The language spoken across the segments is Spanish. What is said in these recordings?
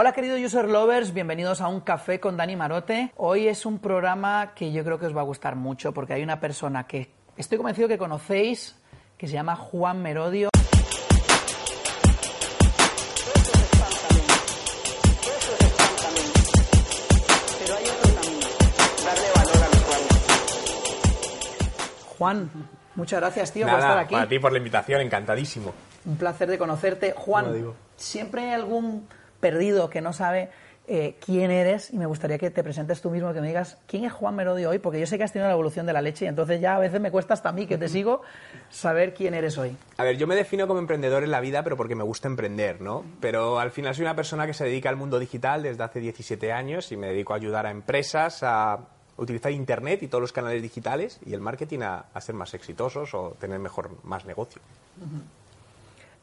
Hola queridos user lovers, bienvenidos a un café con Dani Marote. Hoy es un programa que yo creo que os va a gustar mucho porque hay una persona que estoy convencido que conocéis que se llama Juan Merodio. Juan, muchas gracias, tío, por estar aquí. Para ti por la invitación, encantadísimo. Un placer de conocerte. No Juan, siempre hay algún perdido que no sabe eh, quién eres y me gustaría que te presentes tú mismo, que me digas quién es Juan Merodio hoy, porque yo sé que has tenido la evolución de la leche y entonces ya a veces me cuesta hasta a mí que te sigo saber quién eres hoy. A ver, yo me defino como emprendedor en la vida, pero porque me gusta emprender, ¿no? Pero al final soy una persona que se dedica al mundo digital desde hace 17 años y me dedico a ayudar a empresas a utilizar Internet y todos los canales digitales y el marketing a, a ser más exitosos o tener mejor, más negocio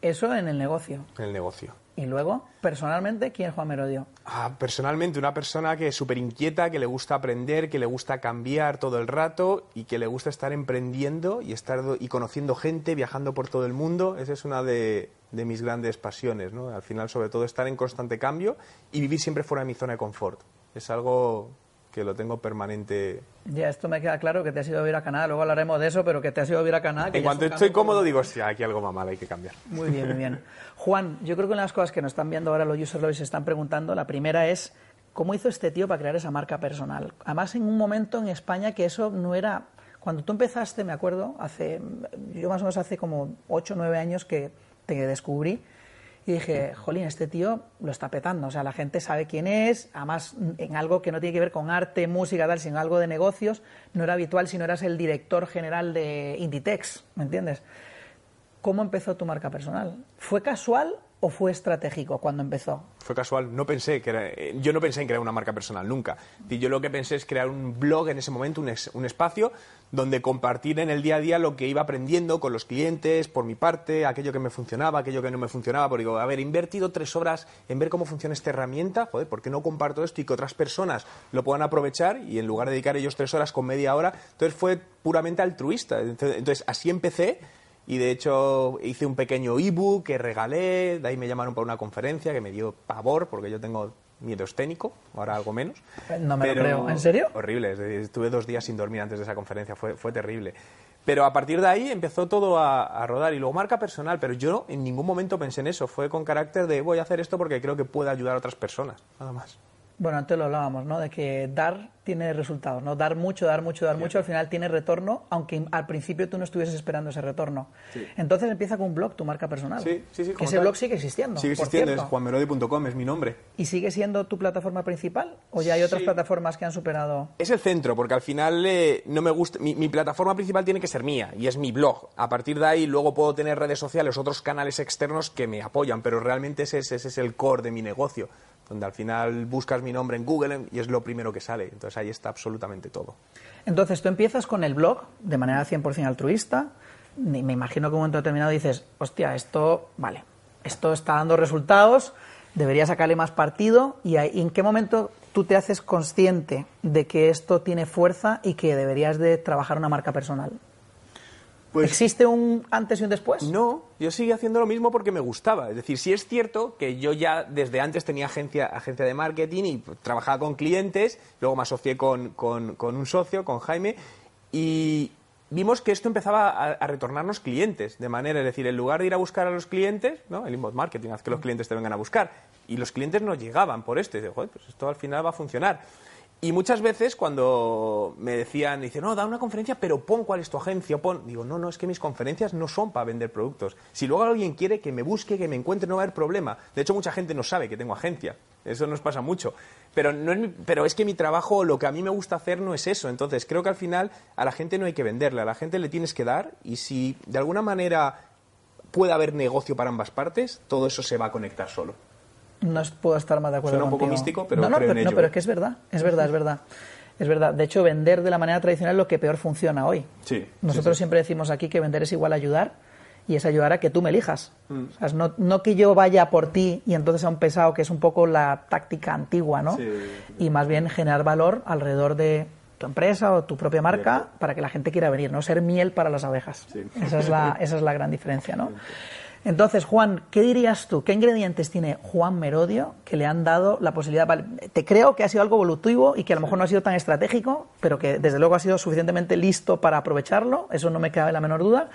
Eso en el negocio. en el negocio. Y luego, personalmente, ¿quién es Juan Merodio? Ah, personalmente, una persona que es súper inquieta, que le gusta aprender, que le gusta cambiar todo el rato y que le gusta estar emprendiendo y, estar y conociendo gente, viajando por todo el mundo. Esa es una de, de mis grandes pasiones, ¿no? Al final, sobre todo, estar en constante cambio y vivir siempre fuera de mi zona de confort. Es algo que lo tengo permanente. Ya, esto me queda claro que te has ido a vivir a Canadá, luego hablaremos de eso, pero que te has ido a vivir a Canadá. que En cuanto estoy cómodo, digo, hostia, aquí algo va mal, hay que cambiar. Muy bien, muy bien. Juan, yo creo que una de las cosas que nos están viendo ahora los user lovers se están preguntando, la primera es, ¿cómo hizo este tío para crear esa marca personal? Además, en un momento en España que eso no era... Cuando tú empezaste, me acuerdo, hace, yo más o menos hace como 8 o 9 años que te descubrí y dije, jolín, este tío lo está petando. O sea, la gente sabe quién es, además en algo que no tiene que ver con arte, música, tal, sino algo de negocios. No era habitual si no eras el director general de Inditex, ¿me entiendes? ¿Cómo empezó tu marca personal? ¿Fue casual o fue estratégico cuando empezó? Fue casual, no pensé que era- eh, yo no pensé en crear una marca personal nunca. Yo lo que pensé es crear un blog en ese momento, un, es- un espacio donde compartir en el día a día lo que iba aprendiendo con los clientes, por mi parte, aquello que me funcionaba, aquello que no me funcionaba. Porque digo, he invertido tres horas en ver cómo funciona esta herramienta, joder, ¿por qué no comparto esto y que otras personas lo puedan aprovechar? Y en lugar de dedicar ellos tres horas con media hora, entonces fue puramente altruista. Entonces, así empecé. Y de hecho hice un pequeño ebook que regalé, de ahí me llamaron para una conferencia que me dio pavor porque yo tengo miedo escénico, ahora algo menos. No me lo creo. ¿En serio? Horrible, es decir, estuve dos días sin dormir antes de esa conferencia, fue, fue terrible. Pero a partir de ahí empezó todo a, a rodar y luego marca personal, pero yo en ningún momento pensé en eso, fue con carácter de voy a hacer esto porque creo que puede ayudar a otras personas, nada más. Bueno, antes lo hablábamos, ¿no? De que dar tiene resultados, ¿no? Dar mucho, dar mucho, dar mucho, al final tiene retorno, aunque al principio tú no estuvieses esperando ese retorno. Entonces empieza con un blog, tu marca personal. Sí, sí, sí. Que ese tal. blog sigue existiendo. Sigue por existiendo, es cierto. juanmerodi.com, es mi nombre. ¿Y sigue siendo tu plataforma principal? ¿O ya hay otras plataformas que han superado? Es el centro, porque al final eh, no me gusta. Mi, mi plataforma principal tiene que ser mía y es mi blog. A partir de ahí, luego puedo tener redes sociales, otros canales externos que me apoyan, pero realmente ese, es- ese es el core de mi negocio, donde al final buscas mi nombre en Google y es lo primero que sale. Entonces ahí está absolutamente todo. Entonces tú empiezas con el blog de manera 100% altruista. Me imagino que en un momento determinado dices, hostia, esto, vale, esto está dando resultados, debería sacarle más partido. ¿Y en qué momento tú te haces consciente de que esto tiene fuerza y que deberías de trabajar una marca personal? ¿Existe un antes y un después? No, yo seguí haciendo lo mismo porque me gustaba. Es decir, sí es cierto que yo ya desde antes tenía agencia, agencia de marketing y pues, trabajaba con clientes, luego me asocié con, con- con un socio, con Jaime, y vimos que esto empezaba a, a retornarnos clientes, de manera, es decir, en lugar de ir a buscar a los clientes, ¿no? el inbound marketing, haz que los clientes te vengan a buscar, y los clientes no llegaban por esto, y digo, joder, pues esto al final va a funcionar. Y muchas veces cuando me decían, dice, no, da una conferencia, pero pon cuál es tu agencia, pon. Digo, no, no, es que mis conferencias no son para vender productos. Si luego alguien quiere que me busque, que me encuentre, no va a haber problema. De hecho, mucha gente no sabe que tengo agencia. Eso nos pasa mucho. Pero, no es, pero es que mi trabajo, lo que a mí me gusta hacer no es eso. Entonces, creo que al final a la gente no hay que venderle, a la gente le tienes que dar y si de alguna manera puede haber negocio para ambas partes, todo eso se va a conectar solo. No puedo estar más de acuerdo Suena un poco contigo. místico, pero no, no, pero, en no, pero es que es verdad, es verdad, es verdad. Es verdad. De hecho, vender de la manera tradicional es lo que peor funciona hoy. Sí, Nosotros sí, sí. siempre decimos aquí que vender es igual a ayudar y es ayudar a que tú me elijas. Mm. O sea, no, no que yo vaya por ti y entonces sea un pesado, que es un poco la táctica antigua, ¿no? Sí. Y más bien generar valor alrededor de tu empresa o tu propia marca para que la gente quiera venir, no ser miel para las abejas. Sí. Esa, es la, esa es la gran diferencia, ¿no? Entonces, Juan, ¿qué dirías tú? ¿Qué ingredientes tiene Juan Merodio que le han dado la posibilidad? te creo que ha sido algo evolutivo y que a lo mejor no ha sido tan estratégico, pero que desde luego ha sido suficientemente listo para aprovecharlo, eso no me cabe la menor duda.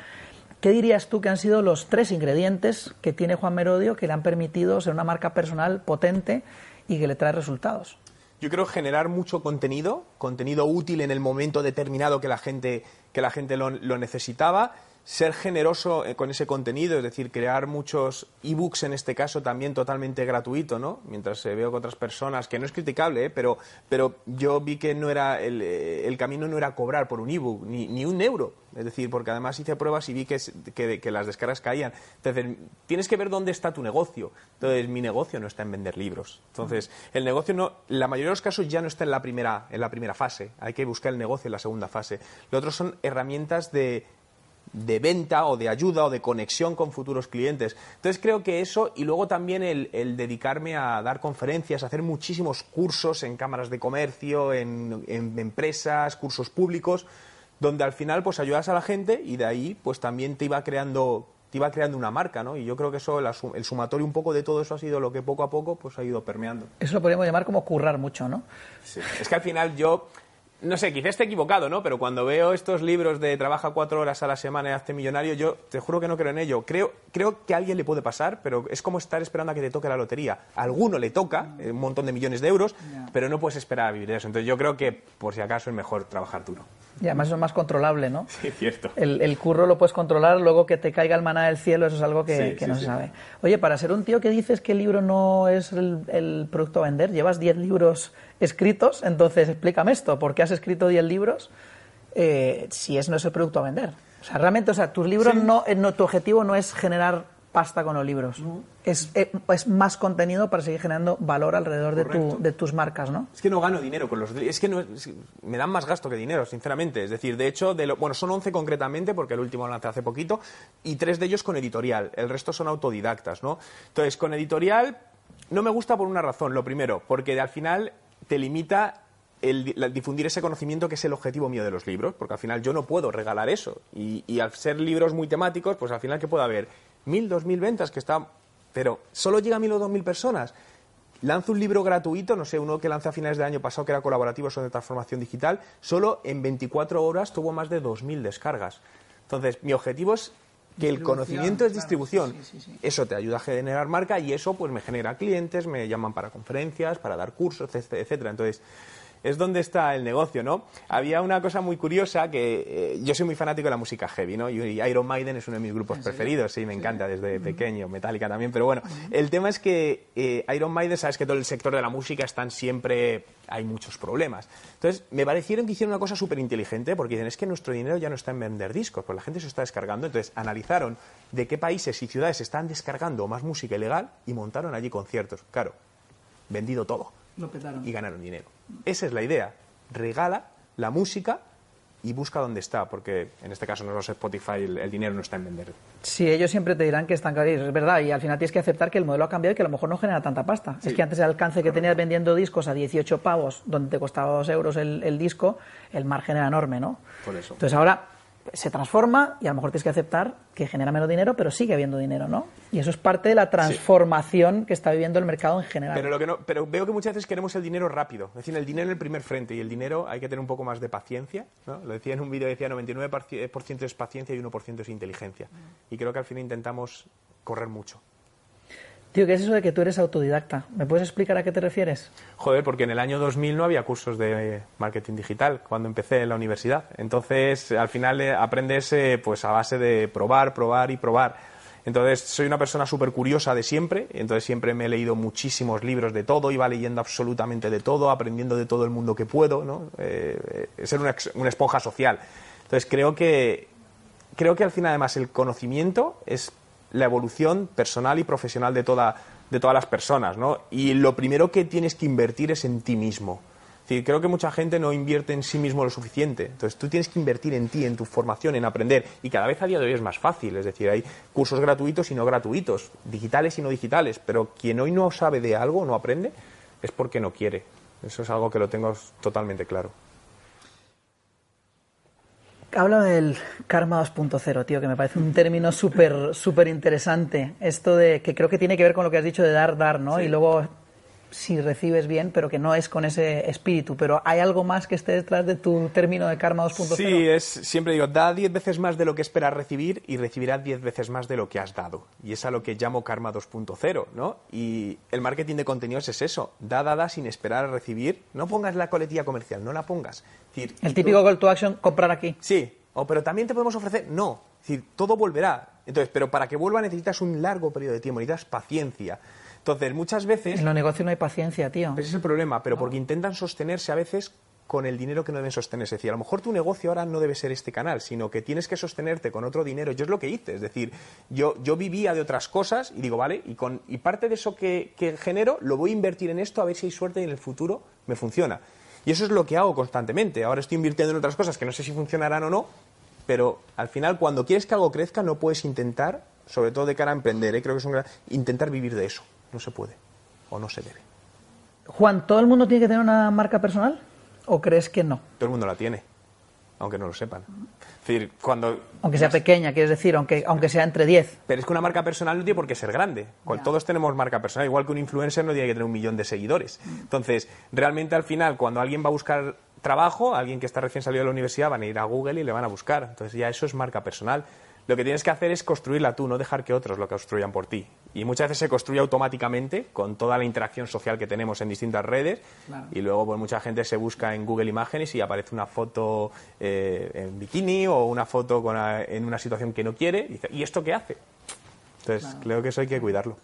¿Qué dirías tú que han sido los tres ingredientes que tiene Juan Merodio que le han permitido ser una marca personal potente y que le trae resultados? Yo creo generar mucho contenido, contenido útil en el momento determinado que la gente, que la gente lo, lo necesitaba, ser generoso eh, con ese contenido, es decir, crear muchos ebooks en este caso también totalmente gratuito, ¿no? Mientras eh, veo que otras personas, que no es criticable, ¿eh? pero, pero yo vi que no era el, eh, el camino no era cobrar por un ebook, ni, ni un euro, es decir, porque además hice pruebas y vi que, que, que las descargas caían. Entonces, tienes que ver dónde está tu negocio. Entonces, mi negocio no está en vender libros. Entonces, el negocio no, la mayoría de los casos ya no está en la primera, en la primera fase. Hay que buscar el negocio en la segunda fase. Lo otro son herramientas de, de venta o de ayuda o de conexión con futuros clientes. Entonces creo que eso y luego también el, el dedicarme a dar conferencias, a hacer muchísimos cursos en cámaras de comercio, en, en empresas, cursos públicos, donde al final pues ayudas a la gente y de ahí pues también te iba creando te iba creando una marca, ¿no? Y yo creo que eso, el sumatorio un poco de todo eso ha sido lo que poco a poco pues ha ido permeando. Eso lo podríamos llamar como currar mucho, ¿no? Sí. Es que al final yo, no sé, quizás esté equivocado, ¿no? Pero cuando veo estos libros de trabaja cuatro horas a la semana y hazte millonario, yo te juro que no creo en ello. Creo, creo que a alguien le puede pasar, pero es como estar esperando a que te toque la lotería. A alguno le toca eh, un montón de millones de euros, pero no puedes esperar a vivir de eso. Entonces yo creo que, por si acaso, es mejor trabajar duro. Y además eso es más controlable, ¿no? Sí, cierto. El, el curro lo puedes controlar, luego que te caiga el maná del cielo, eso es algo que, Sí, que sí, no sí. se sabe. Oye, para ser un tío que dices que el libro no es el, el producto a vender, llevas 10 libros escritos, entonces explícame esto, ¿por qué has escrito 10 libros eh, si es no es el producto a vender? O sea, realmente, o sea, tus libros no, eh, no, tu objetivo no es generar pasta con los libros, es, eh, es más contenido para seguir generando valor alrededor de, tu, de tus marcas, ¿no? Es que no gano dinero con los es que no es- me dan más gasto que dinero, sinceramente. Es decir, de hecho, de lo- bueno, son 11 concretamente porque el último lo lancé hace poquito y tres de ellos con editorial. El resto son autodidactas, ¿no? Entonces, con editorial no me gusta por una razón. Lo primero, porque al final te limita el, difundir ese conocimiento que es el objetivo mío de los libros, porque al final yo no puedo regalar eso. Y, y al ser libros muy temáticos, pues al final que puede haber mil, dos mil ventas que está, pero solo llega a mil o dos mil personas. Lanzo un libro gratuito, no sé, uno que lancé a finales del año pasado que era colaborativo sobre transformación digital, solo en 24 horas tuvo más de 2.000 descargas. Entonces, mi objetivo es que el conocimiento es distribución. sí, sí, sí, sí. Eso te ayuda a generar marca y eso pues me genera clientes, me llaman para conferencias, para dar cursos, etc- etcétera. Entonces, es donde está el negocio, ¿no? Había una cosa muy curiosa que eh, yo soy muy fanático de la música heavy, ¿no? Y, Iron Maiden es uno de mis grupos preferidos, sí, me encanta desde pequeño, Metallica también, pero bueno, el tema es que eh, Iron Maiden, sabes que todo el sector de la música están siempre, hay muchos problemas. Entonces, me parecieron que hicieron una cosa súper inteligente porque dicen, es que nuestro dinero ya no está en vender discos, pues la gente se está descargando, entonces analizaron de qué países y ciudades están descargando más música ilegal y montaron allí conciertos. Claro, vendido todo Lo petaron. y ganaron dinero. Esa es la idea. Regala la música y busca dónde está, porque en este caso no es Spotify, el, el dinero no está en vender. Sí, ellos siempre te dirán que están caros, es verdad, y al final tienes que aceptar que el modelo ha cambiado y que a lo mejor no genera tanta pasta. Es que antes el alcance que tenías vendiendo discos a 18 pavos, donde te costaba 2 euros el, el disco, el margen era enorme, ¿no? Por eso. Entonces ahora se transforma y a lo mejor tienes que aceptar que genera menos dinero, pero sigue habiendo dinero, ¿no? Y eso es parte de la transformación que está viviendo el mercado en general. Pero, lo que no, pero veo que muchas veces queremos el dinero rápido, es decir, el dinero en el primer frente y el dinero hay que tener un poco más de paciencia. ¿no? Lo decía en un vídeo, decía 99% es paciencia y 1% es inteligencia. Y creo que al final intentamos correr mucho. Tío, ¿qué es eso de que tú eres autodidacta? ¿Me puedes explicar a qué te refieres? Joder, porque en el año 2000 no había cursos de marketing digital cuando empecé en la universidad. Entonces, al final eh, aprendes eh, pues a base de probar, probar y probar. Entonces, soy una persona súper curiosa de siempre, entonces siempre me he leído muchísimos libros de todo, iba leyendo absolutamente de todo, aprendiendo de todo el mundo que puedo, ¿no? Eh, eh, ser una, una esponja social. Entonces, creo que, creo que al final, además, el conocimiento es la evolución personal y profesional de toda, de todas las personas, ¿no? Y lo primero que tienes que invertir es en ti mismo. Creo que mucha gente no invierte en sí mismo lo suficiente. Entonces, tú tienes que invertir en ti, en tu formación, en aprender. Y cada vez a día de hoy es más fácil. Es decir, hay cursos gratuitos y no gratuitos, digitales y no digitales. Pero quien hoy no sabe de algo, no aprende, es porque no quiere. Eso es algo que lo tengo totalmente claro. Habla del karma 2.0, tío, que me parece un término súper súper interesante. Esto de que creo que tiene que ver con lo que has dicho de dar, dar, ¿no? Y luego si recibes bien, pero que no es con ese espíritu. Pero ¿hay algo más que esté detrás de tu término de karma 2.0? Sí, es, siempre digo, da 10 veces más de lo que esperas recibir y recibirás 10 veces más de lo que has dado. Y es a lo que llamo karma 2.0, ¿no? Y el marketing de contenidos es eso, da, da, da sin esperar a recibir. No pongas la coletilla comercial, no la pongas. El típico call to action, comprar aquí. Sí, o, pero también te podemos ofrecer, no. Es decir, todo volverá. Entonces, pero para que vuelva necesitas un largo periodo de tiempo, necesitas paciencia. Entonces, muchas veces... En los negocios no hay paciencia, tío. Ese es el problema, pero porque intentan sostenerse a veces con el dinero que no deben sostenerse. Es decir, a lo mejor tu negocio ahora no debe ser este canal, sino que tienes que sostenerte con otro dinero. Yo es lo que hice, es decir, yo, yo vivía de otras cosas y digo, vale, y, con, y parte de eso que, que genero lo voy a invertir en esto a ver si hay suerte y en el futuro me funciona. Y eso es lo que hago constantemente. Ahora estoy invirtiendo en otras cosas que no sé si funcionarán o no, pero al final cuando quieres que algo crezca no puedes intentar, sobre todo de cara a emprender, ¿eh? creo que es un gran... intentar vivir de eso. No se puede o no se debe. Juan, ¿todo el mundo tiene que tener una marca personal o crees que no? Todo el mundo la tiene, aunque no lo sepan. Es decir, cuando aunque sea pequeña, quieres decir, aunque, aunque sea entre 10. Pero es que una marca personal no tiene por qué ser grande. Todos tenemos marca personal, igual que un influencer no tiene que tener un millón de seguidores. Entonces, realmente al final, cuando alguien va a buscar trabajo, alguien que está recién salido de la universidad, van a ir a Google y le van a buscar. Entonces ya eso es marca personal. Lo que tienes que hacer es construirla tú, no dejar que otros lo construyan por ti. Y muchas veces se construye automáticamente con toda la interacción social que tenemos en distintas redes. Y luego, pues mucha gente se busca en Google Imágenes y aparece una foto eh, en bikini o una foto con en una situación que no quiere. Y, dice, ¿y esto qué hace? Entonces, creo que eso hay que cuidarlo.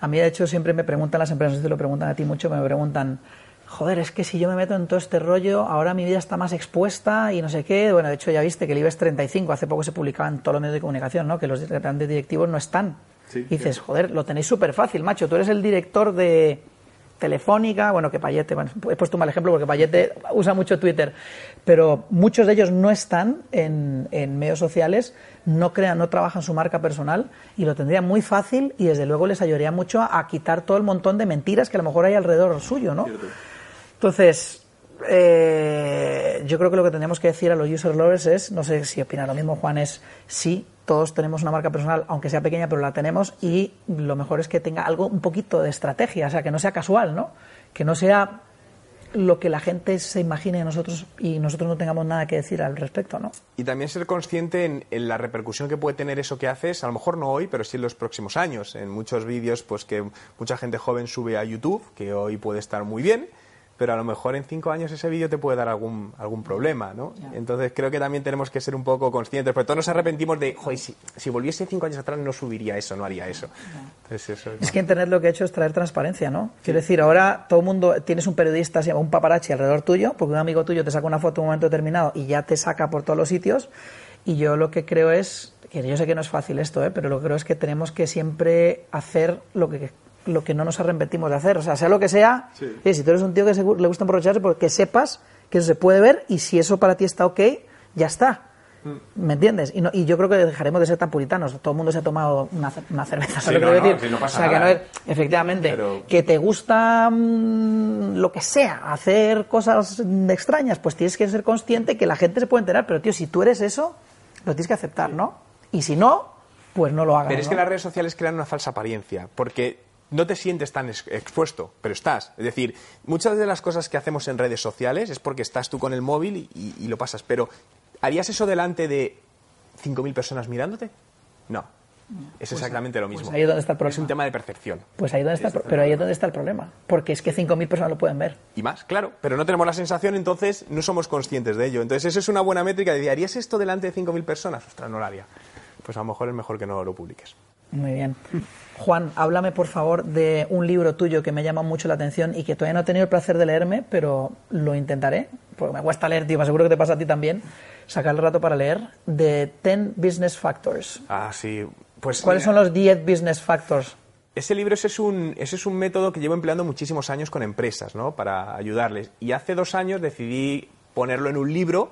A mí, de hecho, siempre me preguntan las empresas, te lo preguntan a ti mucho, me preguntan, joder, es que si yo me meto en todo este rollo, ahora mi vida está más expuesta y no sé qué. Bueno, de hecho ya viste que el IBEX 35 hace poco se publicaba en todos los medios de comunicación, ¿no? Que los grandes directivos no están. y dices, joder, lo tenéis súper fácil, macho. Tú eres el director de Telefónica, bueno, que Payete, bueno, he puesto un mal ejemplo porque Payete usa mucho Twitter, pero muchos de ellos no están en, en medios sociales, no crean, no trabajan su marca personal y lo tendrían muy fácil y desde luego les ayudaría mucho a, quitar todo el montón de mentiras que a lo mejor hay alrededor suyo, ¿no? Entonces, eh, yo creo que lo que tenemos que decir a los user lovers es, no sé si opina lo mismo Juan, es sí, todos tenemos una marca personal, aunque sea pequeña, pero la tenemos y lo mejor es que tenga algo, un poquito de estrategia, o sea, que no sea casual, ¿no? Que no sea lo que la gente se imagine de nosotros y nosotros no tengamos nada que decir al respecto, ¿no? Y también ser consciente en, en, la repercusión que puede tener eso que haces, a lo mejor no hoy, pero sí en los próximos años. En muchos vídeos, pues que mucha gente joven sube a YouTube, que hoy puede estar muy bien, pero a lo mejor en cinco años ese vídeo te puede dar algún, algún problema, ¿no? Entonces creo que también tenemos que ser un poco conscientes, porque todos nos arrepentimos de, joder, si, si, volviese cinco años atrás no subiría eso, no haría eso. eso es, que Internet lo que ha hecho es traer transparencia, ¿no? Quiero decir, ahora todo el mundo, tienes un periodista, un paparazzi alrededor tuyo, porque un amigo tuyo te saca una foto en un momento determinado y ya te saca por todos los sitios, y yo lo que creo es, que yo sé que no es fácil esto, ¿eh? pero lo que creo es que tenemos que siempre hacer lo que lo que no nos arrepentimos de hacer. O sea, sea lo que sea, si tú eres un tío que le gusta emborracharse, porque pues sepas que eso se puede ver y si eso para ti está ok, ya está. Mm. ¿Me entiendes? Y, no, y yo creo que dejaremos de ser tan puritanos. Todo el mundo se ha tomado una, una cerveza, sí, no, decir? No, o sea, que no es, efectivamente, que te gusta mmm, lo que sea, hacer cosas extrañas, pues tienes que ser consciente que la gente se puede enterar. Pero, tío, si tú eres eso, lo tienes que aceptar, ¿no? Y si no, pues no lo hagas. Pero es que las redes sociales crean una falsa apariencia, porque no te sientes tan expuesto, pero estás. Es decir, muchas de las cosas que hacemos en redes sociales es porque estás tú con el móvil y, lo pasas. Pero, ¿harías eso delante de 5.000 personas mirándote? No. Es pues exactamente lo mismo. Pues ahí es donde está el problema. Es un tema de percepción. Pues ahí donde está, pero ahí es donde está el problema. Porque es que 5.000 personas lo pueden ver. Y más, claro. Pero no tenemos la sensación, entonces no somos conscientes de ello. Entonces, eso es una buena métrica de ¿harías esto delante de 5.000 personas? Ostras, no lo haría. Pues a lo mejor es mejor que no lo publiques. Muy bien. Juan, háblame por favor de un libro tuyo que me llama mucho la atención y que todavía no he tenido el placer de leerme, pero lo intentaré, porque me cuesta leer, tío, seguro que te pasa a ti también, sacar el rato para leer, de 10 Business Factors. Ah, sí. Pues, ¿Cuáles son los 10 Business Factors? Ese libro ese es, un, ese es un método que llevo empleando muchísimos años con empresas, ¿no? Para ayudarles. Y hace dos años decidí ponerlo en un libro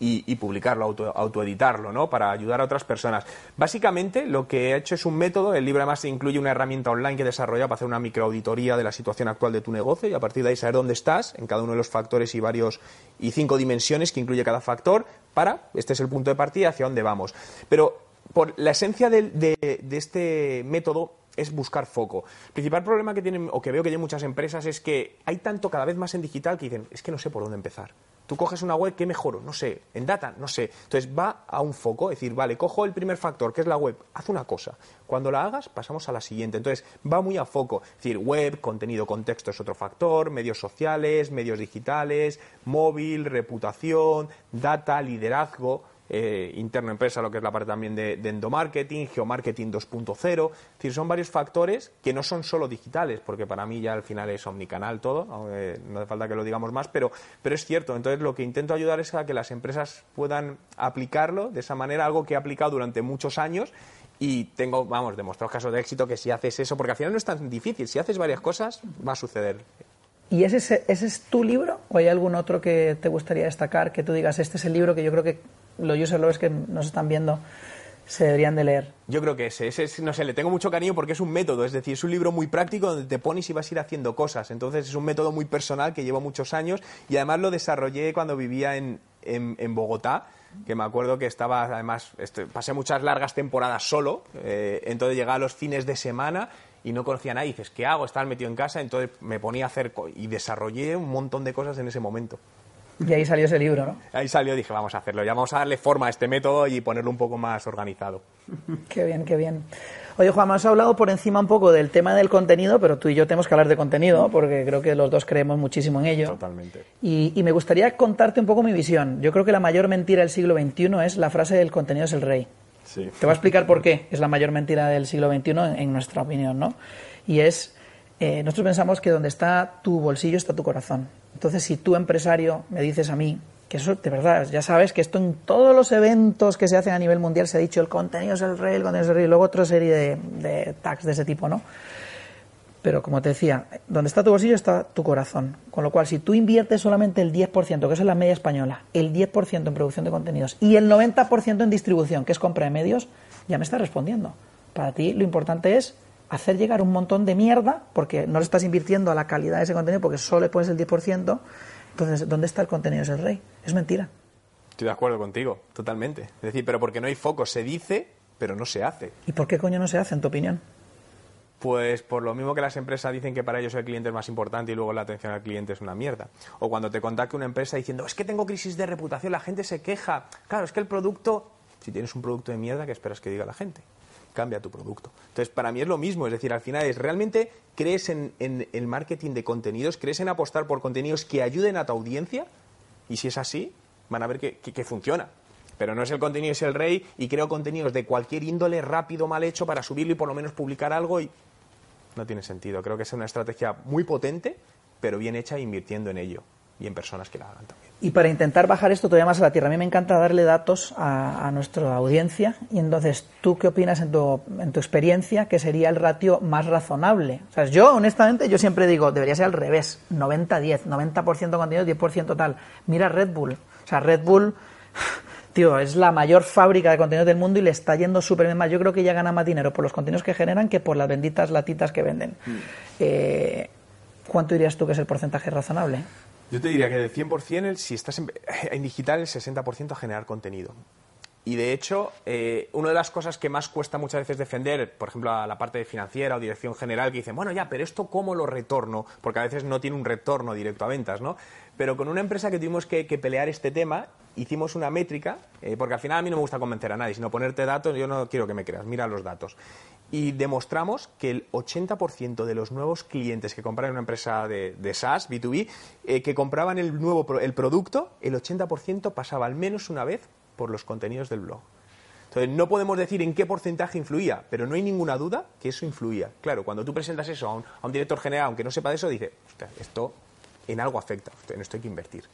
y, publicarlo, auto, autoeditarlo, ¿no? Para ayudar a otras personas. Básicamente, lo que he hecho es un método. El libro además incluye una herramienta online que he desarrollado para hacer una microauditoría de la situación actual de tu negocio y a partir de ahí saber dónde estás en cada uno de los factores y varios y cinco dimensiones que incluye cada factor para, este es el punto de partida, hacia dónde vamos. Pero por la esencia de, de este método es buscar foco. El principal problema que tienen, o que veo que hay muchas empresas, es que hay tanto cada vez más en digital que dicen, es que no sé por dónde empezar. Tú coges una web, ¿qué mejoro? No sé. En data, no sé. Entonces va a un foco, es decir, vale, cojo el primer factor, que es la web, haz una cosa. Cuando la hagas, pasamos a la siguiente. Entonces va muy a foco. Es decir, web, contenido, contexto es otro factor, medios sociales, medios digitales, móvil, reputación, data, liderazgo. Eh, interno empresa, lo que es la parte también de, endomarketing, geomarketing 2.0. Es decir, son varios factores que no son solo digitales, porque para mí ya al final es omnicanal todo, no hace falta que lo digamos más, pero, pero es cierto. Entonces, lo que intento ayudar es a que las empresas puedan aplicarlo de esa manera, algo que he aplicado durante muchos años y tengo, vamos, demostrados casos de éxito que si haces eso, porque al final no es tan difícil, si haces varias cosas, va a suceder. ¿Y ese, ese es tu libro o hay algún otro que te gustaría destacar, que tú digas, este es el libro que yo creo que los users que nos están viendo se deberían de leer. Yo creo que ese, ese, no sé, le tengo mucho cariño porque es un método, es decir, es un libro muy práctico donde te pones y vas a ir haciendo cosas. Entonces es un método muy personal que llevo muchos años y además lo desarrollé cuando vivía en, en, Bogotá, que me acuerdo que estaba, además, este, pasé muchas largas temporadas solo, eh, entonces llegaba a los fines de semana y no conocía a nadie. Dices, ¿qué hago? Estar metido en casa, entonces me ponía a hacer y desarrollé un montón de cosas en ese momento. Y ahí salió ese libro, ¿no? Ahí salió, dije, vamos a hacerlo, ya vamos a darle forma a este método y ponerlo un poco más organizado. qué bien, qué bien. Oye, Juan, has hablado por encima un poco del tema del contenido, pero tú y yo tenemos que hablar de contenido, porque creo que los dos creemos muchísimo en ello. Totalmente. Y, y me gustaría contarte un poco mi visión. Yo creo que la mayor mentira del siglo XXI es la frase del contenido es el rey. Sí. Te voy a explicar por qué es la mayor mentira del siglo XXI en, nuestra opinión, ¿no? Y es, eh, nosotros pensamos que donde está tu bolsillo está tu corazón. Entonces, si tú, empresario, me dices a mí que eso, de verdad, ya sabes que esto en todos los eventos que se hacen a nivel mundial se ha dicho el contenido es el rey, el contenido es el rey, y luego otra serie de, de tags de ese tipo, ¿no? Pero como te decía, donde está tu bolsillo está tu corazón. Con lo cual, si tú inviertes solamente el 10%, que es la media española, el 10% en producción de contenidos y el 90% en distribución, que es compra de medios, ya me estás respondiendo. Para ti lo importante es hacer llegar un montón de mierda, porque no le estás invirtiendo a la calidad de ese contenido, porque solo le pones el 10%. Entonces, ¿dónde está el contenido? Es el rey. Es mentira. Estoy de acuerdo contigo, totalmente. Es decir, pero porque no hay foco, se dice, pero no se hace. ¿Y por qué coño no se hace, en tu opinión? Pues por lo mismo que las empresas dicen que para ellos el cliente es más importante y luego la atención al cliente es una mierda. O cuando te contacta una empresa diciendo, es que tengo crisis de reputación, la gente se queja. Claro, es que el producto, si tienes un producto de mierda, ¿qué esperas que diga la gente? Cambia tu producto. Entonces, para mí es lo mismo, es decir, al final es, ¿realmente crees en, el marketing de contenidos? ¿Crees en apostar por contenidos que ayuden a tu audiencia? Y si es así, van a ver que, funciona. Pero no es el contenido, es el rey, y creo contenidos de cualquier índole rápido, mal hecho, para subirlo y por lo menos publicar algo, y no tiene sentido. Creo que es una estrategia muy potente, pero bien hecha invirtiendo en ello y en personas que la hagan también. Y para intentar bajar esto todavía más a la tierra, a mí me encanta darle datos a, nuestra audiencia. Y entonces, ¿tú qué opinas en tu, en tu experiencia que sería el ratio más razonable? O sea, yo, honestamente, yo siempre digo, debería ser al revés: 90-10, 90%, contenido, 10% tal. Mira Red Bull. O sea, Red Bull. Tío, es la mayor fábrica de contenidos del mundo y le está yendo súper bien más. Yo creo que ya gana más dinero por los contenidos que generan que por las benditas latitas que venden. Mm. Eh, ¿Cuánto dirías tú que es el porcentaje razonable? Yo te diría que del 100%, si estás en, digital, el 60% a generar contenido. Y de hecho, eh, una de las cosas que más cuesta muchas veces defender, por ejemplo, a la parte financiera o dirección general, que dicen, bueno, ya, pero esto cómo lo retorno, porque a veces no tiene un retorno directo a ventas, ¿no? Pero con una empresa que tuvimos que, pelear este tema, hicimos una métrica, eh, porque al final a mí no me gusta convencer a nadie, sino ponerte datos, yo no quiero que me creas, mira los datos y demostramos que el 80% de los nuevos clientes que compraron una empresa de, SaaS, B2B, eh, que compraban el nuevo el producto, el 80% pasaba al menos una vez por los contenidos del blog. Entonces, no podemos decir en qué porcentaje influía, pero no hay ninguna duda que eso influía. Claro, cuando tú presentas eso a un, director general, aunque no sepa de eso, dice, esto en algo afecta. En esto hay que invertir.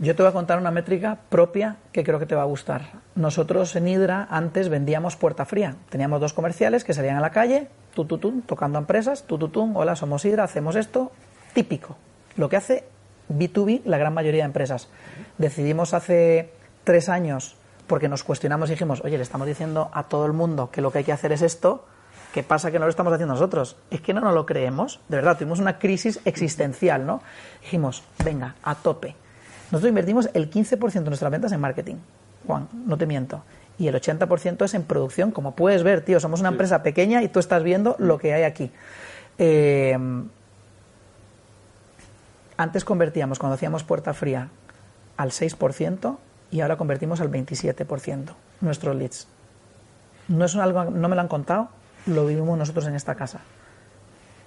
Yo te voy a contar una métrica propia que creo que te va a gustar. Nosotros en Hydra antes vendíamos puerta fría. Teníamos dos comerciales que salían a la calle, tututun, tocando a empresas, tututun, hola, somos Hydra, hacemos esto. Típico. Lo que hace B2B la gran mayoría de empresas. Decidimos hace tres años, porque nos cuestionamos y dijimos, oye, le estamos diciendo a todo el mundo que lo que hay que hacer es esto, ¿qué pasa que no lo estamos haciendo nosotros? Es que no nos lo creemos. De verdad, tuvimos una crisis existencial, ¿no? Dijimos, venga, a tope nosotros invertimos el 15% de nuestras ventas en marketing, Juan, no te miento. Y el 80% es en producción. Como puedes ver, tío, somos una empresa pequeña y tú estás viendo lo que hay aquí. Eh, antes convertíamos, cuando hacíamos puerta fría, al 6% y ahora convertimos al 27% nuestros leads. No, es algo, no me lo han contado, lo vivimos nosotros en esta casa.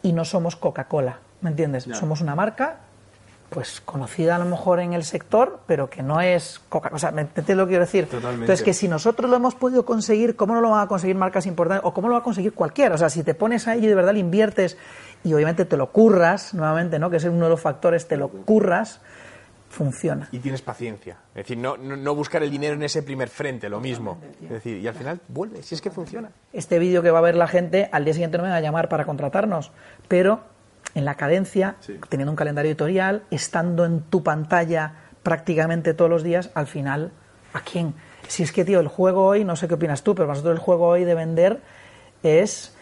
Y no somos Coca-Cola, ¿me entiendes? Somos una marca pues conocida a lo mejor en el sector, pero que no es coca O sea, ¿me entiendes lo que quiero decir? Totalmente. Entonces, que si nosotros lo hemos podido conseguir, ¿cómo no lo van a conseguir marcas importantes? ¿O cómo lo va a conseguir cualquiera? O sea, si te pones ahí y de verdad le inviertes y obviamente te lo curras, nuevamente, ¿no? Que es uno de los factores, te lo curras, funciona. Y tienes paciencia. Es decir, no, no, buscar el dinero en ese primer frente, lo mismo. Es decir, y al final vuelve, si es que funciona. Este vídeo que va a ver la gente, al día siguiente no me van a llamar para contratarnos, pero en la cadencia, teniendo un calendario editorial, estando en tu pantalla prácticamente todos los días, al final, ¿a quién? Si es que, tío, el juego hoy, no sé qué opinas tú, pero para nosotros el juego hoy de vender es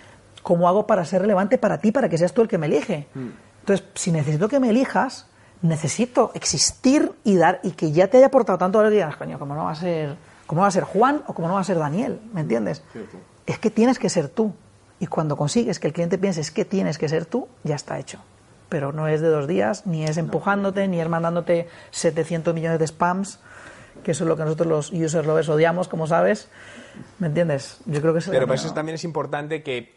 cómo hago para ser relevante para ti, para que seas tú el que me elige. Mm. Entonces, si necesito que me elijas, necesito existir y dar y que ya te haya aportado tanto a digas, coño, ¿cómo no va a ser, cómo va a ser Juan o cómo no va a ser Daniel? ¿Me entiendes? es que tienes que ser tú. Y cuando consigues que el cliente piense es que tienes que ser tú, ya está hecho. Pero no es de dos días, ni es empujándote, ni es mandándote 700 millones de spams, que eso es lo que nosotros los user lovers odiamos, como sabes. ¿Me entiendes? Yo creo que Pero para eso también es importante que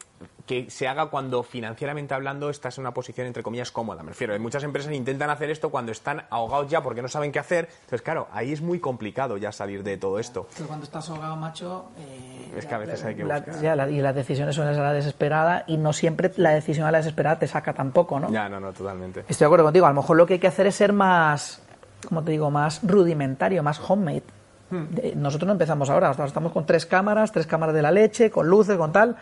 que se haga cuando financieramente hablando estás en una posición entre comillas cómoda. Me refiero, muchas empresas intentan hacer esto cuando están ahogados ya porque no saben qué hacer. Entonces, claro, ahí es muy complicado ya salir de todo esto. Pero cuando estás ahogado, macho. Eh, es que a veces hay que buscar. y las decisiones son a la desesperada y no siempre la decisión a la desesperada te saca tampoco, ¿no? Ya, no, no, totalmente. Estoy de acuerdo contigo. A lo mejor lo que hay que hacer es ser más, como te digo, más rudimentario, más homemade. Hmm. Nosotros no empezamos ahora, estamos con tres cámaras, tres cámaras de la leche, con luces, con tal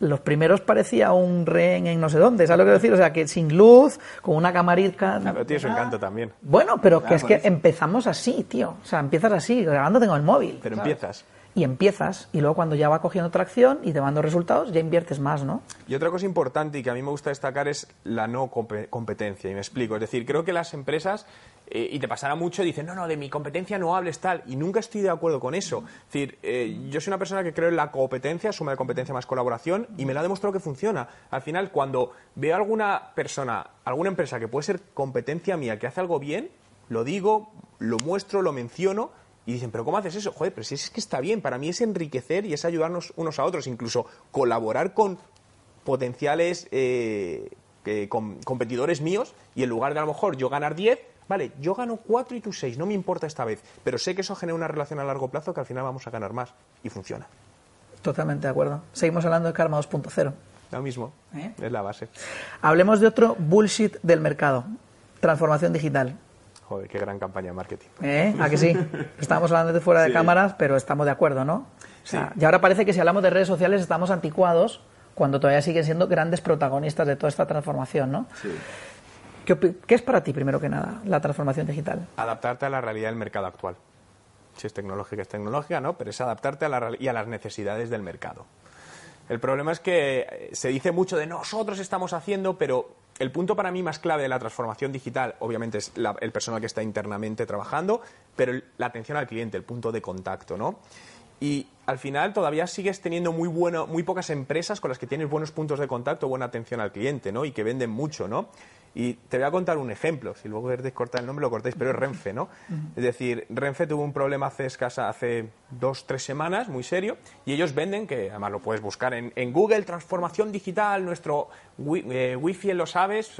los primeros parecía un rehén en no sé dónde, ¿sabes lo que decir? O sea, que sin luz, con una camarita... Claro, tiene su encanto también. Bueno, pero que es que empezamos así, tío. O sea, empiezas así, grabando tengo el móvil. Pero empiezas. Y empiezas, y luego cuando ya va cogiendo tracción y te van dando resultados, ya inviertes más, ¿no? Y otra cosa importante y que a mí me gusta destacar es la no competencia, y me explico. Es decir, creo que las empresas eh, y te pasará mucho, dicen, no, no, de mi competencia no hables tal, y nunca estoy de acuerdo con eso. Es decir, eh, yo soy una persona que creo en la competencia, suma de competencia más colaboración, y me lo ha demostrado que funciona. Al final, cuando veo a alguna persona, alguna empresa que puede ser competencia mía, que hace algo bien, lo digo, lo muestro, lo menciono, y dicen, pero ¿cómo haces eso? Joder, pero si es que está bien, para mí es enriquecer y es ayudarnos unos a otros, incluso colaborar con potenciales eh, competidores míos y en lugar de a lo mejor yo ganar 10, Vale, yo gano 4 y tú 6, no me importa esta vez, pero sé que eso genera una relación a largo plazo que al final vamos a ganar más y funciona. Totalmente de acuerdo. Seguimos hablando de Karma 2.0. Lo mismo, ¿Eh? es la base. Hablemos de otro bullshit del mercado, transformación digital. Joder, qué gran campaña de marketing. ¿Eh? ¿A que sí? Estamos hablando de fuera de cámaras, pero estamos de acuerdo, ¿no? Y ahora parece que si hablamos de redes sociales estamos anticuados cuando todavía siguen siendo grandes protagonistas de toda esta transformación, ¿no? Sí. ¿Qué, es para ti, primero que nada, la transformación digital? Adaptarte a la realidad del mercado actual. Si es tecnológica, es tecnológica, ¿no? Pero es adaptarte a la y a las necesidades del mercado. El problema es que eh, se dice mucho de nosotros estamos haciendo, pero el punto para mí más clave de la transformación digital, obviamente, es el personal que está internamente trabajando, pero la atención al cliente, el punto de contacto, ¿no? Y al final todavía sigues teniendo muy bueno, muy pocas empresas con las que tienes buenos puntos de contacto, buena atención al cliente, ¿no? Y que venden mucho, ¿no? Y te voy a contar un ejemplo, si luego queréis cortar el nombre lo cortáis, pero es Renfe, ¿no? Es decir, Renfe tuvo un problema hace escasa, hace dos, tres semanas, muy serio, y ellos venden, que además lo puedes buscar en, Google, transformación digital, nuestro eh, wifi en los aves.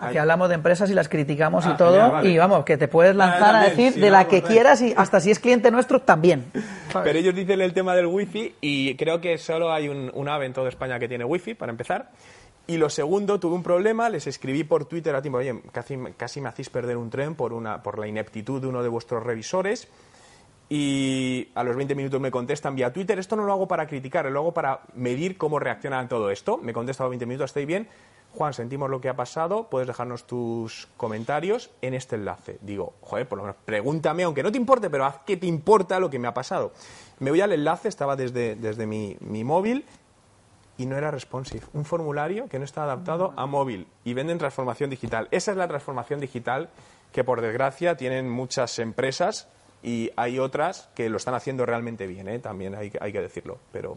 Aquí hablamos de empresas y las criticamos y ah, todo, y vamos, que te puedes lanzar a decir de la que quieras y hasta si es cliente nuestro también. Pero ellos dicen el tema del wifi y creo que solo hay un, un ave en toda España que tiene wifi, para empezar. Y lo segundo, tuve un problema, les escribí por Twitter a tiempo, oye, casi, casi me hacéis perder un tren por, una, por la ineptitud de uno de vuestros revisores. Y a los 20 minutos me contestan vía Twitter. Esto no lo hago para criticar, lo hago para medir cómo reaccionan todo esto. Me contesta a los 20 minutos, estoy bien. Juan, sentimos lo que ha pasado, puedes dejarnos tus comentarios en este enlace. Digo, joder, por lo menos pregúntame, aunque no te importe, pero haz que te importa lo que me ha pasado. Me voy al enlace, estaba desde, desde mi, mi móvil y no era responsive. Un formulario que no está adaptado a móvil y venden transformación digital. Esa es la transformación digital que, por desgracia, tienen muchas empresas y hay otras que lo están haciendo realmente bien, ¿eh? también hay, hay que decirlo. Pero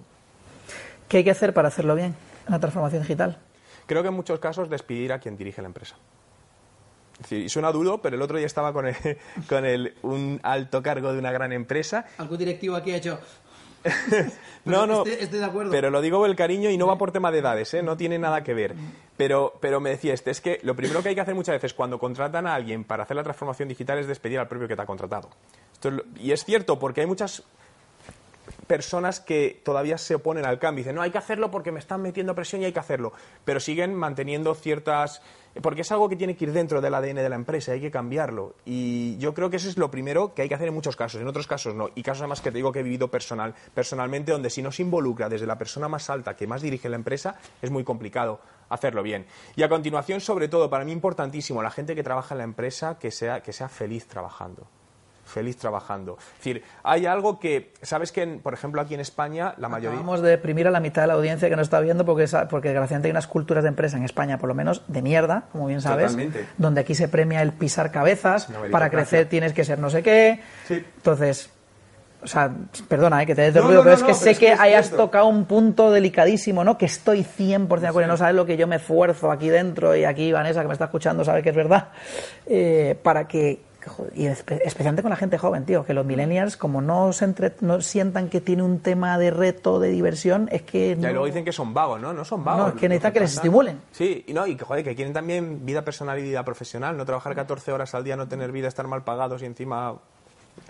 ¿Qué hay que hacer para hacerlo bien, la transformación digital? Creo que en muchos casos despedir a quien dirige la empresa. Es decir, y suena duro, pero el otro día estaba con, el- con el- un alto cargo de una gran empresa ¿Algún directivo aquí ha hecho.? No, no. estoy- estoy de acuerdo. Pero lo digo con el cariño y no va por tema de edades, ¿eh? no tiene nada que ver. Pero, pero me decía este, es que lo primero que hay que hacer muchas veces cuando contratan a alguien para hacer la transformación digital es despedir al propio que te ha contratado. Esto es lo- y es cierto, porque hay muchas personas que todavía se oponen al cambio. Dicen, no, hay que hacerlo porque me están metiendo presión y hay que hacerlo. Pero siguen manteniendo ciertas... Porque es algo que tiene que ir dentro del ADN de la empresa, hay que cambiarlo. Y yo creo que eso es lo primero que hay que hacer en muchos casos, en otros casos no. Y casos además que te digo que he vivido personal, personalmente, donde si no se involucra desde la persona más alta que más dirige la empresa, es muy complicado hacerlo bien. Y a continuación, sobre todo, para mí importantísimo, la gente que trabaja en la empresa, que sea, que sea feliz trabajando feliz trabajando. Es decir, hay algo que, sabes que, en- por ejemplo, aquí en España, la mayoría... Acabamos de deprimir a la mitad de la audiencia que nos está viendo porque, porque desgraciadamente hay unas culturas de empresa en España, por lo menos de mierda, como bien sabes, Totalmente. donde aquí se premia el pisar cabezas, Una para crecer tienes que ser no sé qué. Sí. Entonces, o sea, perdona eh, que te de No, ruido, no, pero no, es que no, sé es que, que hayas cierto. tocado un punto delicadísimo, ¿no? Que estoy 100% de acuerdo, no sabes lo que yo me esfuerzo aquí dentro y aquí Vanessa, que me está escuchando, sabe que es verdad, eh, para que joder, y espe- especialmente con la gente joven, tío, que los millennials, como no se entre- no sientan que tiene un tema de reto, de diversión, es que. Ya, y luego dicen que son vagos, ¿no? No son vagos. No, es que necesitan que les estimulen. Sí, y no, y que, joder, que quieren también vida personal y vida profesional, no trabajar 14 horas al día, no tener vida, estar mal pagados y encima...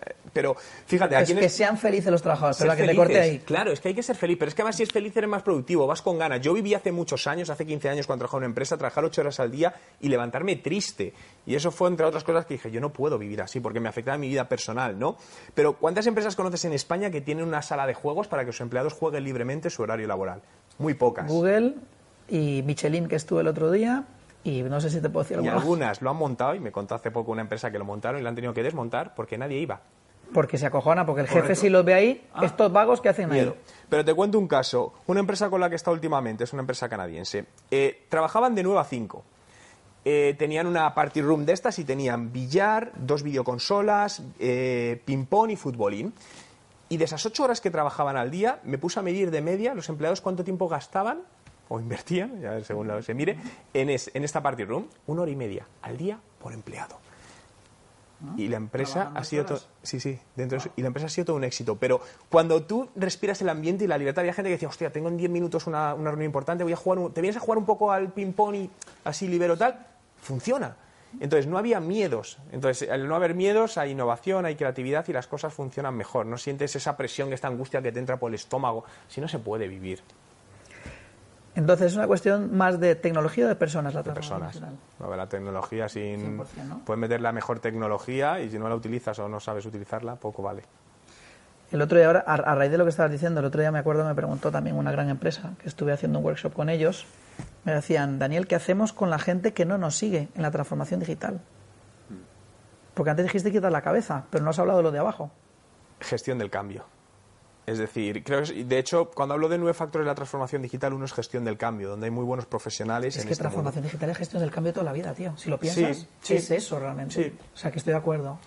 eh, Pero fíjate, es aquí en que es- sean felices los trabajadores, pero que te felices. corte ahí. Claro, es que hay que ser feliz, pero es que además si es feliz eres más productivo, vas con ganas. Yo viví hace muchos años, hace 15 años cuando trabajaba en una empresa, trabajar 8 horas al día y levantarme triste. Y eso fue entre otras cosas que dije, yo no puedo vivir así porque me afectaba mi vida personal, ¿no? Pero ¿cuántas empresas conoces en España que tienen una sala de juegos para que sus empleados jueguen libremente su horario laboral? Muy pocas. Google y Michelin, que estuve el otro día, y no sé si te puedo decir Y algunas lo han montado, y me contó hace poco una empresa que lo montaron y lo han tenido que desmontar porque nadie iba. Porque se acojona, porque el jefe si los ve ahí, Ah. estos vagos que hacen Miedo. ahí. Pero te cuento un caso. Una empresa con la que he estado últimamente, es una empresa canadiense, eh, trabajaban de 9 a 5. Eh, tenían una party room de estas y tenían billar, dos videoconsolas, eh, ping-pong y futbolín. Y de esas 8 horas que trabajaban al día, me puse a medir de media los empleados cuánto tiempo gastaban o invertían, ya según lo se mire, en, es- en esta party room. Una hora y media al día por empleado. Y la empresa ¿Trabajando ha sido todo, sí, sí, dentro de eso- y la empresa ha sido todo un éxito. Pero cuando tú respiras el ambiente y la libertad, había gente que decía, hostia, tengo en 10 minutos una, una reunión importante, voy a jugar, un- te vienes a jugar un poco al ping pong y así libero tal, funciona. Entonces no había miedos. Entonces al no haber miedos hay innovación, hay creatividad y las cosas funcionan mejor. No sientes esa presión, esta angustia que te entra por el estómago. Si no se puede vivir Entonces es una cuestión más de tecnología o de personas la de personas. ver, la tecnología sin 100%, ¿no? puedes meter la mejor tecnología y si no la utilizas o no sabes utilizarla, poco vale. El otro día, ahora, a, a raíz de lo que estabas diciendo, el otro día me acuerdo, me preguntó también una gran empresa que estuve haciendo un workshop con ellos. Me decían, Daniel, ¿qué hacemos con la gente que no nos sigue en la transformación digital? Porque antes dijiste quitar la cabeza, pero no has hablado de lo de abajo. gestión del cambio. Es decir, creo que, es- de hecho, cuando hablo de nueve factores de la transformación digital, uno es gestión del cambio, donde hay muy buenos profesionales Es en que este transformación mundo. digital es gestión del cambio toda la vida, tío. Si lo piensas, Sí, sí. es eso realmente. Sí. O sea, que estoy de acuerdo.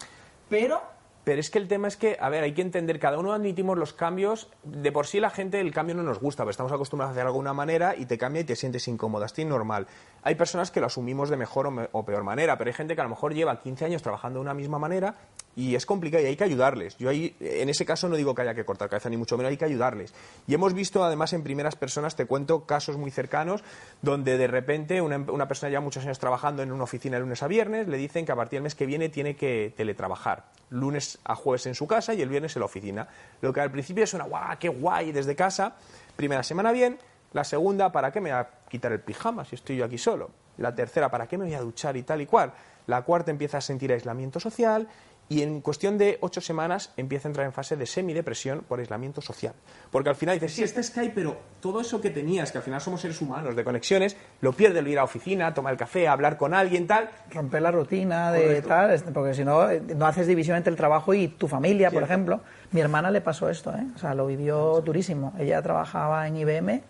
Pero Pero es que el tema es que, a ver, hay que entender, cada uno admitimos los cambios, de por sí la gente el cambio no nos gusta, pero estamos acostumbrados a hacer algo de una manera y te cambia y te sientes incómoda, estoy normal. Hay personas que lo asumimos de mejor o, me- o peor manera, pero hay gente que a lo mejor lleva 15 años trabajando de una misma manera y es complicado y hay que ayudarles. Yo ahí, en ese caso no digo que haya que cortar cabeza ni mucho menos, hay que ayudarles. Y hemos visto además en primeras personas, te cuento casos muy cercanos, donde de repente una, una persona lleva muchos años trabajando en una oficina de lunes a viernes, le dicen que a partir del mes que viene tiene que teletrabajar. Lunes a jueves en su casa y el viernes en la oficina. Lo que al principio suena, guau, qué guay, desde casa. Primera semana bien, La segunda, ¿para qué me voy a quitar el pijama si estoy yo aquí solo? La tercera, ¿para qué me voy a duchar y tal y cual? La cuarta empieza a sentir aislamiento social y en cuestión de ocho semanas empieza a entrar en fase de semidepresión por aislamiento social. Porque al final dices, sí, está Skype, pero todo eso que tenías, que al final somos seres humanos de conexiones, lo pierdes el ir a la oficina, tomar el café, hablar con alguien, tal. Romper la rutina de tal, este, porque si no, eh, no haces división entre el trabajo y tu familia, por ejemplo. Mi hermana le pasó esto, ¿eh? o sea, lo vivió durísimo. Ella trabajaba en IBM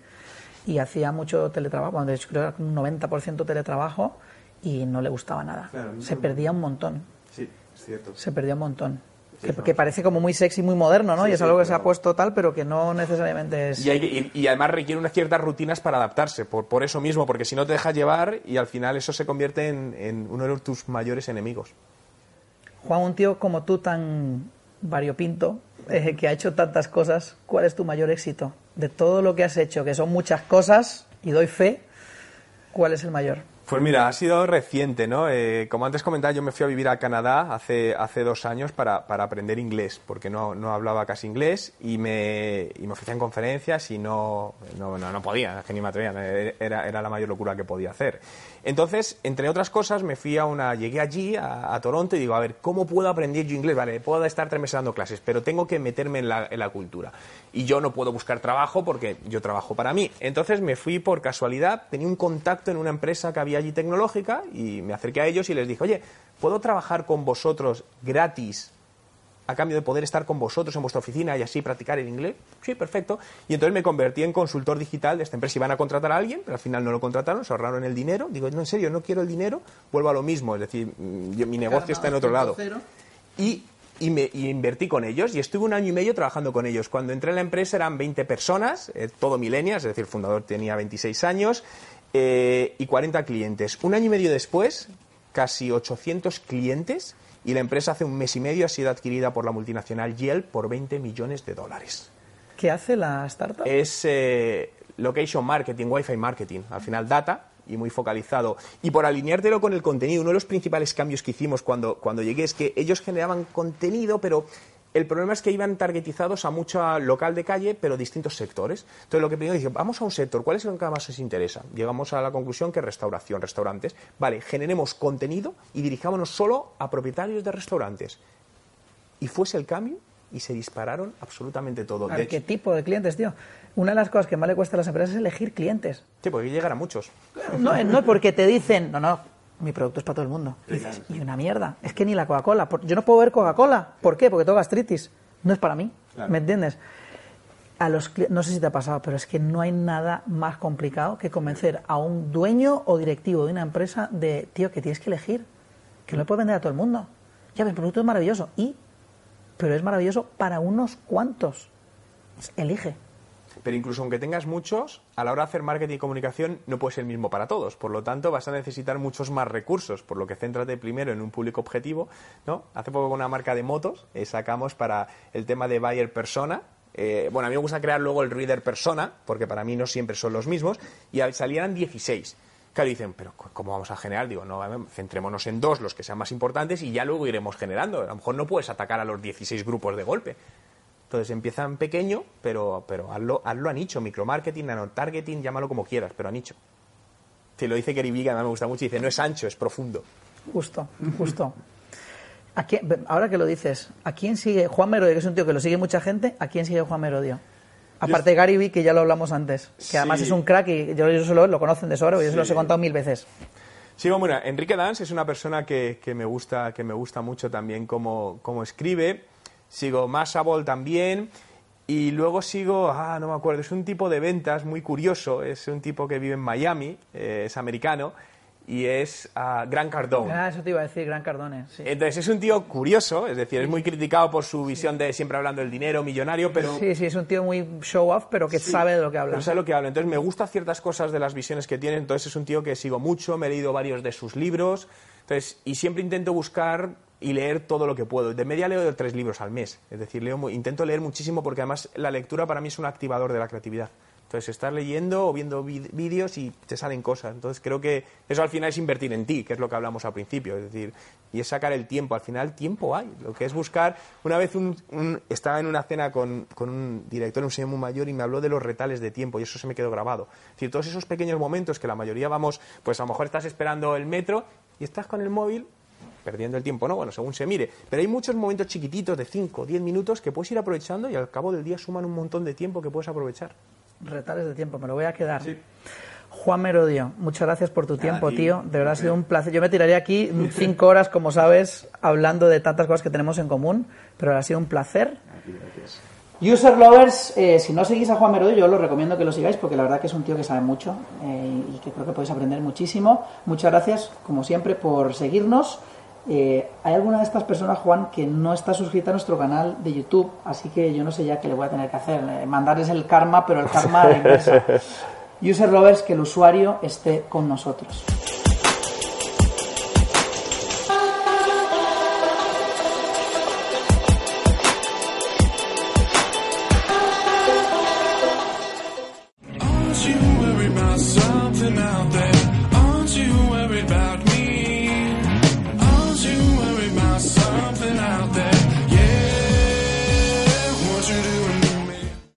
y hacía mucho teletrabajo, bueno, de hecho creo que un 90% teletrabajo y no le gustaba nada. Se perdía un montón. Sí. Se perdió un montón. que, parece como muy sexy, muy moderno, ¿no? y es algo que se ha puesto tal, pero que no necesariamente es... Y, además requiere unas ciertas rutinas para adaptarse, por, por, eso mismo, porque si no te dejas llevar y al final eso se convierte en, uno de tus mayores enemigos. Juan, un tío como tú tan variopinto, eh, que ha hecho tantas cosas, ¿cuál es tu mayor éxito? De todo lo que has hecho, que son muchas cosas, y doy fe, ¿cuál es el mayor? Pues mira, ha sido reciente, ¿no? Eh, como antes comentaba, yo me fui a vivir a Canadá hace, hace dos años para, para aprender inglés, porque no, no, hablaba casi inglés y me, y me ofrecían conferencias y no, no, no, podía, es que ni me atrevía, era, era la mayor locura que podía hacer. Entonces, entre otras cosas, me fui a una, llegué allí, a, Toronto, y digo, a ver, ¿cómo puedo aprender yo inglés? Vale, puedo estar tres meses dando clases, pero tengo que meterme en la, en la cultura. Y yo no puedo buscar trabajo porque yo trabajo para mí. Entonces me fui por casualidad, tenía un contacto en una empresa que había allí tecnológica y me acerqué a ellos y les dije, oye, ¿puedo trabajar con vosotros gratis a cambio de poder estar con vosotros en vuestra oficina y así practicar el inglés? Sí, perfecto. Y entonces me convertí en consultor digital de esta empresa. Iban a contratar a alguien, pero al final no lo contrataron, se ahorraron el dinero. Digo, no, en serio, no quiero el dinero, vuelvo a lo mismo. Es decir, mm, mi negocio está en otro lado. Y, y, me, invertí con ellos y estuve un año y medio trabajando con ellos. Cuando entré en la empresa eran 20 personas, eh, todo milenias, es decir, el fundador tenía 26 años eh, y 40 clientes. Un año y medio después, casi 800 clientes y la empresa hace un mes y medio ha sido adquirida por la multinacional Yelp por 20 millones de dólares. ¿Qué hace la startup? Es eh, location marketing, wifi marketing, al final data y muy focalizado. Y por alineártelo con el contenido, uno de los principales cambios que hicimos cuando, cuando llegué es que ellos generaban contenido, pero el problema es que iban targetizados a mucho local de calle, pero distintos sectores. Entonces, lo que primero dije, vamos a un sector, ¿cuál es el que más os interesa? Llegamos a la conclusión que restauración, restaurantes. Vale, generemos contenido y dirijámonos solo a propietarios de restaurantes. Y fuese el cambio y se dispararon absolutamente todo. ¿Qué tipo de clientes, tío? Una de las cosas que más le cuesta a las empresas es elegir clientes. Sí, porque llegar a muchos. No, no porque te dicen, no, no, mi producto es para todo el mundo. Y dices, y una mierda, es que ni la Coca-Cola. Yo no puedo ver Coca-Cola. ¿Por qué? Porque tengo gastritis. No es para mí. ¿Me entiendes? A los, no sé si te ha pasado, pero es que no hay nada más complicado que convencer a un dueño o directivo de una empresa de, tío, que tienes que elegir, que no le puedes vender a todo el mundo. Ya, mi producto es maravilloso. ¿Y? Pero es maravilloso para unos cuantos. Elige. Pero incluso aunque tengas muchos, a la hora de hacer marketing y comunicación no puede ser el mismo para todos. Por lo tanto, vas a necesitar muchos más recursos, por lo que céntrate primero en un público objetivo. ¿no? Hace poco con una marca de motos eh, sacamos para el tema de buyer persona, eh, bueno, a mí me gusta crear luego el reader persona, porque para mí no siempre son los mismos, y salían 16. Claro, dicen, pero ¿cómo vamos a generar? Digo, no, centrémonos en dos, los que sean más importantes, y ya luego iremos generando. A lo mejor no puedes atacar a los 16 grupos de golpe. Entonces empiezan pequeño, pero, pero hazlo, hazlo a nicho, micromarketing, nanotargeting, llámalo como quieras, pero a nicho. Si lo dice Gary Vee, me gusta mucho, dice, no es ancho, es profundo. Justo, justo. ahora que lo dices, ¿a quién sigue Juan Merodio, que es un tío que lo sigue mucha gente? ¿A quién sigue Juan Merodio? Aparte de Gary Vee, que ya lo hablamos antes, que además es un crack y yo, yo solo lo conocen de sobra, yo se los he contado mil veces. Sí, bueno, Enrique Dance es una persona que, que, me, gusta, que me gusta mucho también cómo, cómo escribe sigo Massable también, y luego sigo, ah, no me acuerdo, es un tipo de ventas muy curioso, es un tipo que vive en Miami, eh, es americano, y es uh, Gran Cardone. Ah, eso te iba a decir, Gran Cardone. Sí. Entonces es un tío curioso, es decir, es muy criticado por su visión de siempre hablando del dinero, millonario, pero... Sí, sí, es un tío muy show-off, pero que sabe de lo que habla. Pero sabe lo que habla. Entonces me gustan ciertas cosas de las visiones que tiene, entonces es un tío que sigo mucho, me he leído varios de sus libros, entonces, y siempre intento buscar y leer todo lo que puedo. De media leo tres libros al mes, es decir, leo, intento leer muchísimo porque además la lectura para mí es un activador de la creatividad. Entonces, estás leyendo o viendo vídeos y te salen cosas. Entonces, creo que eso al final es invertir en ti, que es lo que hablamos al principio. Es decir, y es sacar el tiempo. Al final, tiempo hay. Lo que es buscar. Una vez estaba en una cena con, con, un director, un señor muy mayor, y me habló de los retales de tiempo, y eso se me quedó grabado. Es decir, todos esos pequeños momentos que la mayoría vamos, pues a lo mejor estás esperando el metro y estás con el móvil perdiendo el tiempo, ¿no? Bueno, según se mire. Pero hay muchos momentos chiquititos de 5 o 10 minutos que puedes ir aprovechando y al cabo del día suman un montón de tiempo que puedes aprovechar retales de tiempo, me lo voy a quedar. Juan Merodio, muchas gracias por tu tiempo, tío. De verdad ha sido un placer. Yo me tiraría aquí cinco horas, como sabes, hablando de tantas cosas que tenemos en común, pero ha sido un placer. User Lovers, eh, si no seguís a Juan Merodio, yo os lo recomiendo que lo sigáis porque la verdad que es un tío que sabe mucho eh, y que creo que podéis aprender muchísimo. Muchas gracias, como siempre, por seguirnos. Eh, hay alguna de estas personas, Juan, que no está suscrita a nuestro canal de YouTube, así que yo no sé ya qué le voy a tener que hacer. Eh, mandarles el karma, pero el karma regresa. User Rovers, que el usuario esté con nosotros.